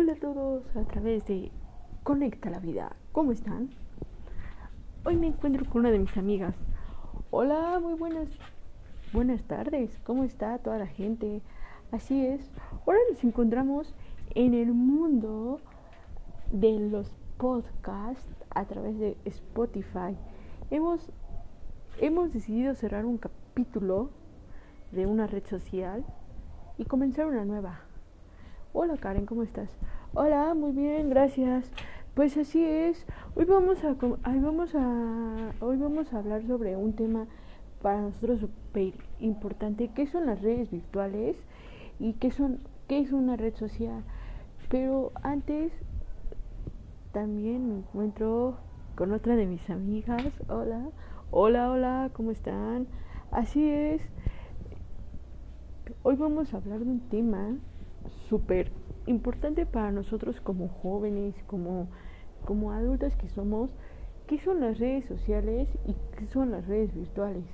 Hola a todos a través de Conecta la Vida. ¿Cómo están? Hoy me encuentro con una de mis amigas. Hola, muy buenas. Buenas tardes. ¿Cómo está toda la gente? Así es. Ahora nos encontramos en el mundo de los podcasts a través de Spotify. Hemos hemos decidido cerrar un capítulo de una red social y comenzar una nueva. Hola Karen, ¿cómo estás? Hola, muy bien, gracias. Pues así es. Hoy vamos a hoy vamos a hoy vamos a hablar sobre un tema para nosotros súper importante, ¿Qué son las redes virtuales y qué son qué es una red social. Pero antes también me encuentro con otra de mis amigas. Hola. Hola, hola, ¿cómo están? Así es. Hoy vamos a hablar de un tema súper importante para nosotros como jóvenes, como, como adultos que somos, ¿qué son las redes sociales y qué son las redes virtuales?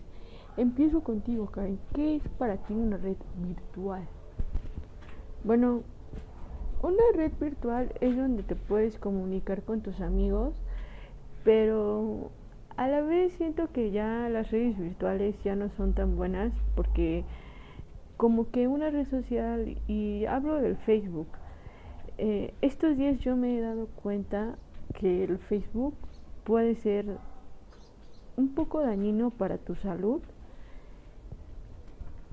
Empiezo contigo, Karen. ¿Qué es para ti una red virtual? Bueno, una red virtual es donde te puedes comunicar con tus amigos, pero a la vez siento que ya las redes virtuales ya no son tan buenas porque como que una red social, y hablo del Facebook, eh, estos días yo me he dado cuenta que el Facebook puede ser un poco dañino para tu salud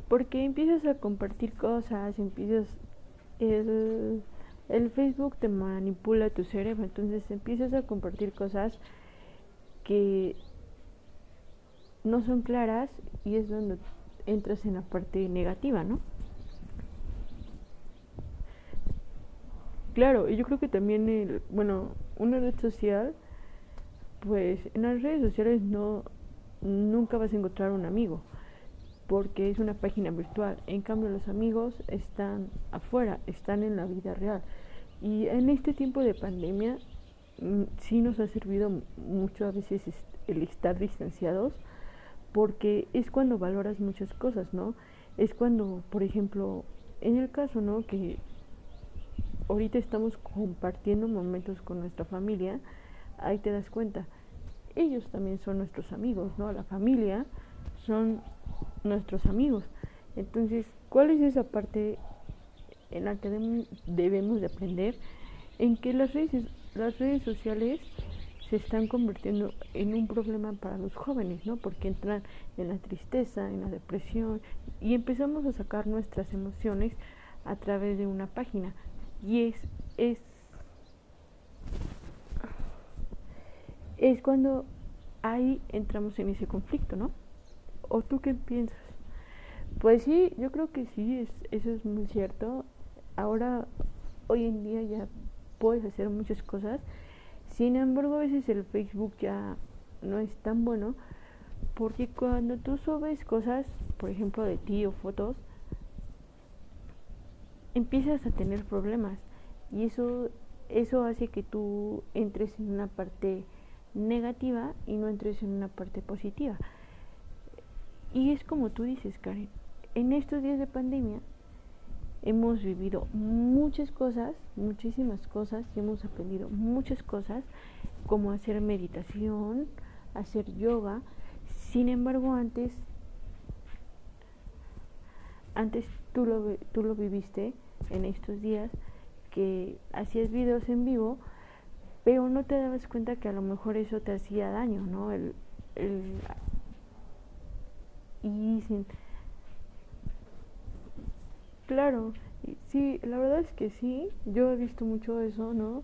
porque empiezas a compartir cosas, empiezas el, el Facebook te manipula tu cerebro, entonces empiezas a compartir cosas que no son claras y es donde entras en la parte negativa, ¿no? Claro, y yo creo que también, el, bueno, una red social, pues en las redes sociales no, nunca vas a encontrar un amigo, porque es una página virtual. En cambio, los amigos están afuera, están en la vida real. Y en este tiempo de pandemia, mm, sí nos ha servido mucho a veces el estar distanciados, porque es cuando valoras muchas cosas, ¿no? Es cuando, por ejemplo, en el caso, ¿no? Que ahorita estamos compartiendo momentos con nuestra familia, ahí te das cuenta, ellos también son nuestros amigos, ¿no? La familia son nuestros amigos. Entonces, ¿cuál es esa parte en la que debemos de aprender? En que las redes, las redes sociales se están convirtiendo en un problema para los jóvenes, ¿no? Porque entran en la tristeza, en la depresión y empezamos a sacar nuestras emociones a través de una página. Y es es es cuando ahí entramos en ese conflicto, ¿no? ¿O tú qué piensas? Pues sí, yo creo que sí, es, eso es muy cierto. Ahora, hoy en día ya puedes hacer muchas cosas sin embargo, a veces el Facebook ya no es tan bueno porque cuando tú subes cosas, por ejemplo, de ti o fotos, empiezas a tener problemas y eso eso hace que tú entres en una parte negativa y no entres en una parte positiva. Y es como tú dices, Karen, en estos días de pandemia hemos vivido muchas cosas, muchísimas cosas y hemos aprendido muchas cosas como hacer meditación, hacer yoga. Sin embargo, antes antes tú lo tú lo viviste en estos días que hacías videos en vivo, pero no te dabas cuenta que a lo mejor eso te hacía daño, ¿no? Y sin Claro, sí, la verdad es que sí, yo he visto mucho eso, ¿no?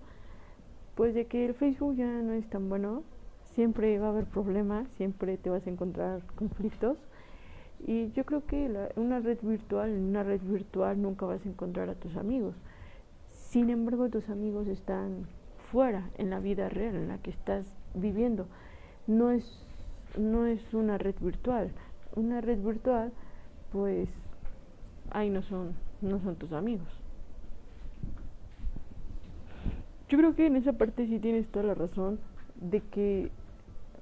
Pues de que el Facebook ya no es tan bueno, siempre va a haber problemas, siempre te vas a encontrar conflictos. Y yo creo que la, una red virtual, en una red virtual nunca vas a encontrar a tus amigos. Sin embargo, tus amigos están fuera, en la vida real, en la que estás viviendo. No es, no es una red virtual. Una red virtual, pues ahí no son, no son tus amigos. Yo creo que en esa parte sí tienes toda la razón de que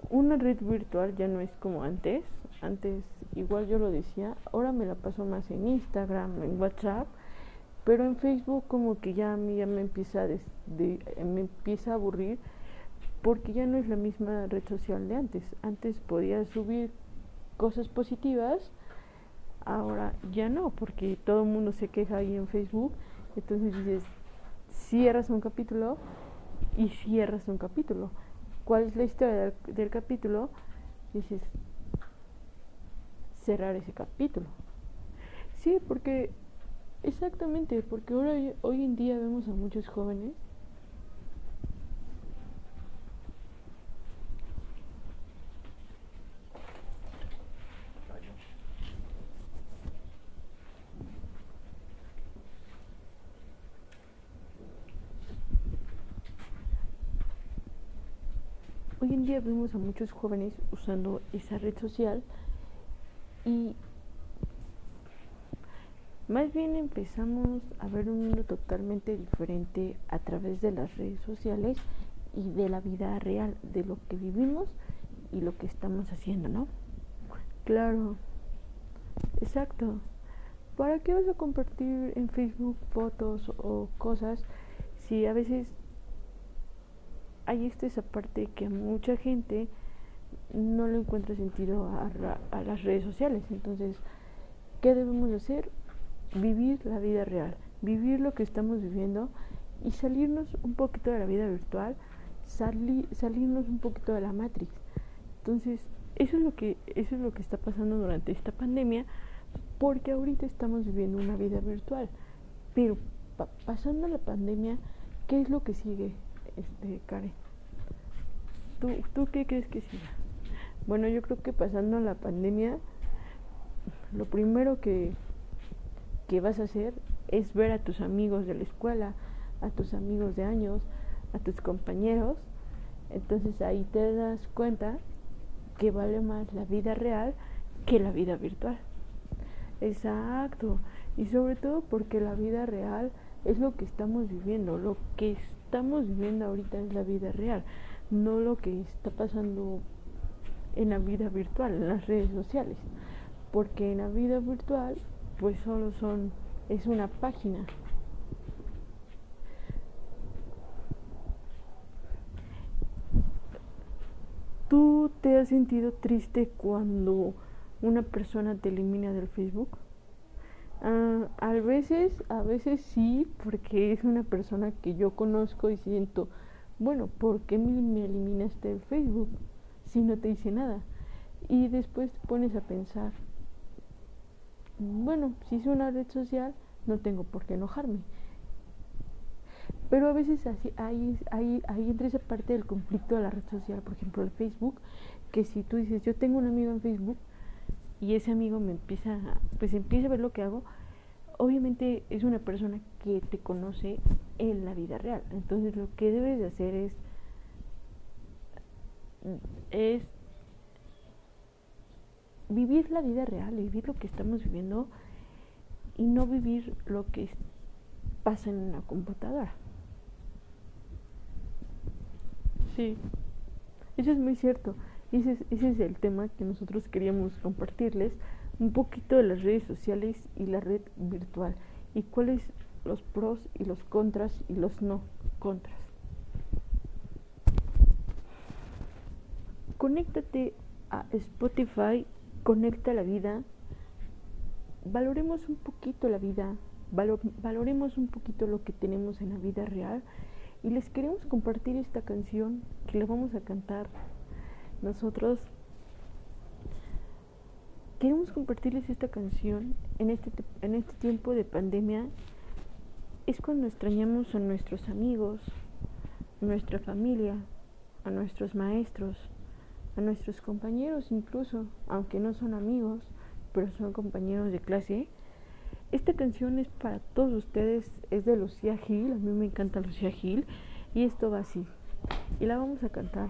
una red virtual ya no es como antes. Antes igual yo lo decía, ahora me la paso más en Instagram, en WhatsApp, Pero en Facebook como que ya a mí ya me empieza, de, me empieza a aburrir porque ya no es la misma red social de antes. Antes podía subir cosas positivas, ahora ya no, porque todo el mundo se queja ahí en Facebook. Entonces dices, cierras un capítulo y cierras un capítulo. ¿Cuál es la historia del, capítulo? Dices, cerrar ese capítulo. Sí, porque, exactamente, porque ahora, hoy en día vemos a muchos jóvenes Hoy en día vemos a muchos jóvenes usando esa red social y más bien empezamos a ver un mundo totalmente diferente a través de las redes sociales y de la vida real, de lo que vivimos y lo que estamos haciendo, ¿no? Claro, exacto. ¿Para qué vas a compartir en Facebook fotos o cosas si a veces hay esta esa parte que mucha gente no le encuentra sentido a, a, las redes sociales. Entonces, ¿qué debemos hacer? Vivir la vida real, vivir lo que estamos viviendo y salirnos un poquito de la vida virtual, salirnos un poquito de la Matrix. Entonces, eso es lo que eso es lo que está pasando durante esta pandemia, porque ahorita estamos viviendo una vida virtual. Pero pasando la pandemia, ¿qué es lo que sigue? Este, Karen? ¿Tú, ¿Tú qué crees que siga? Bueno, yo creo que pasando la pandemia, lo primero que, que vas a hacer es ver a tus amigos de la escuela, a tus amigos de años, a tus compañeros. Entonces ahí te das cuenta que vale más la vida real que la vida virtual. Exacto. Y sobre todo porque la vida real es lo que estamos viviendo, lo que es estamos viviendo ahorita es la vida real, no lo que está pasando en la vida virtual, en las redes sociales. Porque en la vida virtual, pues solo son, es una página. ¿Tú te has sentido triste cuando una persona te elimina del Facebook? Uh, a veces, a veces sí, porque es una persona que yo conozco y siento, bueno, ¿por qué me, eliminaste de Facebook si no te hice nada? Y después te pones a pensar, bueno, si es una red social, no tengo por qué enojarme. Pero a veces así, hay, hay, hay entre esa parte del conflicto de la red social, por ejemplo el Facebook, que si tú dices, yo tengo un amigo en Facebook, y ese amigo me empieza, pues empieza a ver lo que hago, obviamente es una persona que te conoce en la vida real. Entonces lo que debes de hacer es, es vivir la vida real, vivir lo que estamos viviendo y no vivir lo que pasa en una computadora. Sí, eso es muy cierto. Ese es, el tema que nosotros queríamos compartirles, un poquito de las redes sociales y la red virtual y cuáles los pros y los contras y los no contras. Conéctate a Spotify, conecta la vida, valoremos un poquito la vida, valoremos un poquito lo que tenemos en la vida real y les queremos compartir esta canción que la vamos a cantar nosotros queremos compartirles esta canción en este, en este tiempo de pandemia. Es cuando extrañamos a nuestros amigos, a nuestra familia, a nuestros maestros, a nuestros compañeros incluso, aunque no son amigos, pero son compañeros de clase. Esta canción es para todos ustedes, es de Lucía Gil, a mí me encanta Lucía Gil, y esto va así. Y la vamos a cantar.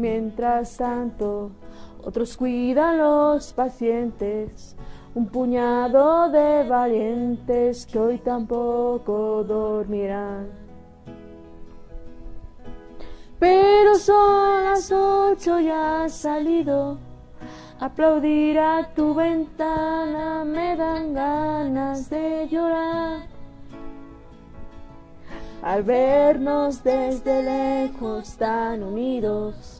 Mientras tanto, otros cuidan los pacientes, un puñado de valientes que hoy tampoco dormirán. Pero son las ocho y has salido Aplaudir a tu ventana me dan ganas de llorar. Al vernos desde lejos tan unidos,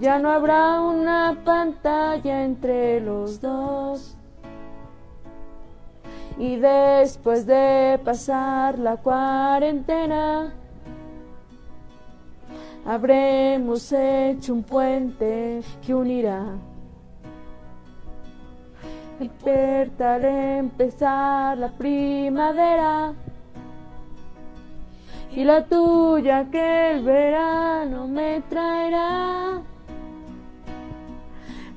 Ya no habrá una pantalla entre los dos. Y después de pasar la cuarentena, habremos hecho un puente que unirá Despertar, empezar la primavera y la tuya que el verano me traerá.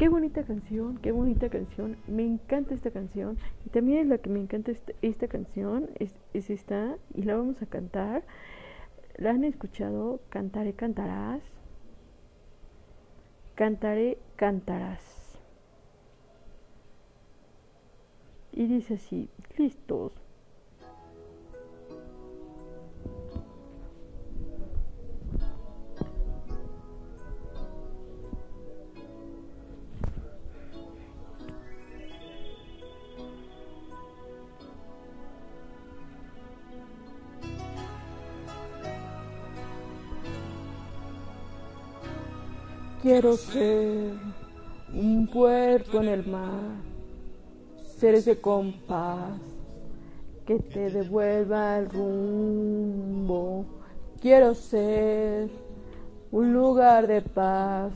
Qué bonita canción, qué bonita canción. Me encanta esta canción. Y también es la que me encanta esta, canción, es, es, esta, y la vamos a cantar. ¿La han escuchado? Cantaré, cantarás. Cantaré, cantarás. y dice así, listos. Quiero ser un puerto en el mar ser ese compás que te devuelva el rumbo. Quiero ser un lugar de paz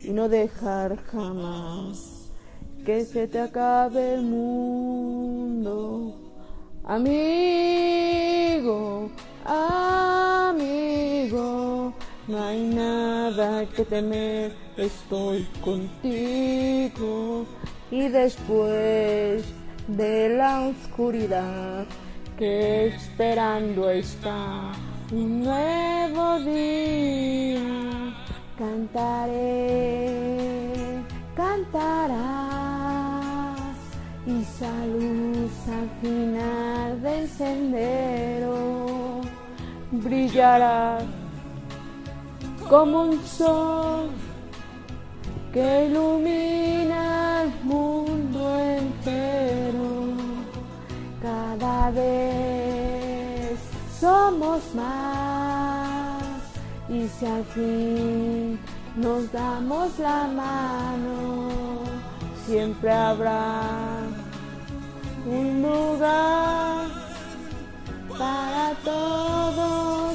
y no dejar jamás que se te acabe el mundo. Amigo, amigo, no hay nada que temer, estoy contigo y después de la oscuridad que esperando está un nuevo día. Cantaré, cantarás y salud al final del sendero. brillarás como un sol que ilumina el mundo entero. Cada vez somos más y si al fin nos damos la mano, siempre habrá un lugar para todo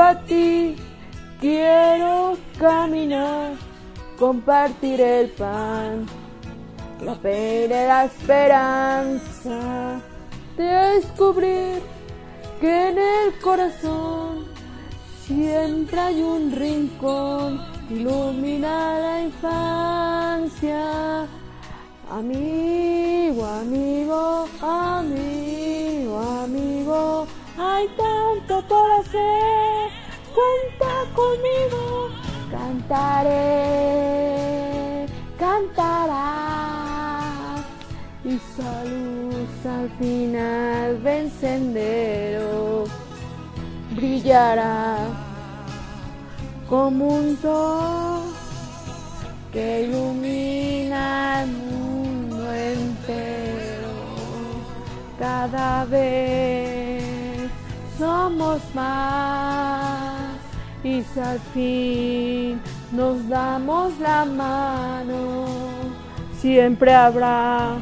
A ti quiero caminar, compartir el pan, y la esperanza, descubrir que en el corazón siempre hay un rincón, ilumina la infancia. Amigo, amigo, amigo, amigo, hay tanto por hacer, cuenta conmigo, cantaré, cantarás y salud al final ven sendero, brillará como un sol que ilumina el mundo entero. Cada vez somos más y al fin nos damos la mano, siempre habrá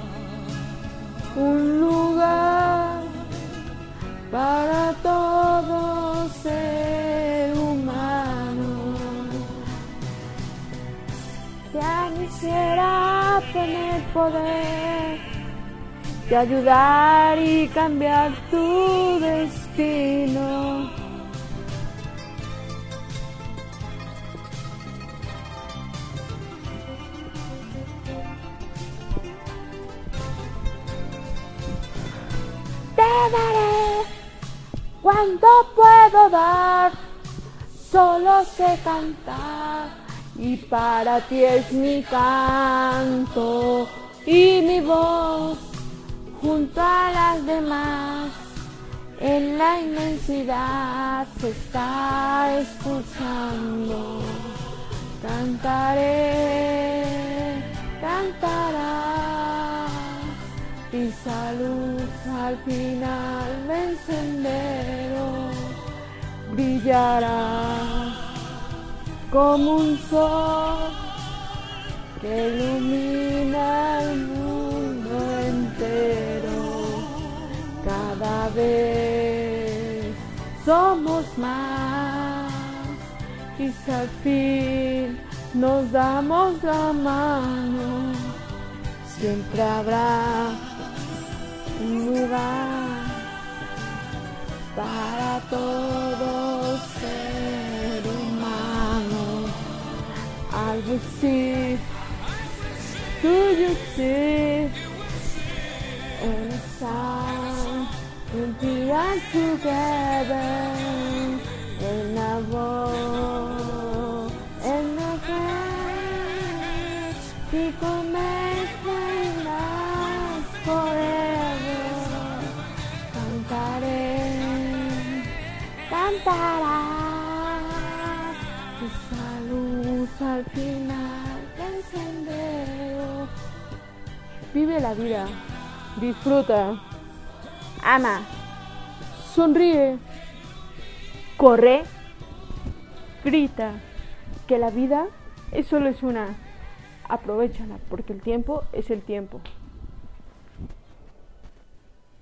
un lugar para todo ser humano. Ya quisiera tener poder de ayudar y cambiar tu destino. Cuanto puedo dar, solo sé cantar y para ti es mi canto y mi voz junto a las demás. En la inmensidad se está escuchando. Cantaré, cantarás y salud al final me encendero brillará como un sol que ilumina el mundo entero. Cada vez somos más y si al fin nos damos la mano, siempre habrá para todo ser humano. I will see, do you see, and the sun be all together in a war, in a. esa al final del sendero. Vive la vida, disfruta, ama, sonríe, corre, grita, que la vida es solo es una. Aprovechala porque el tiempo es el tiempo.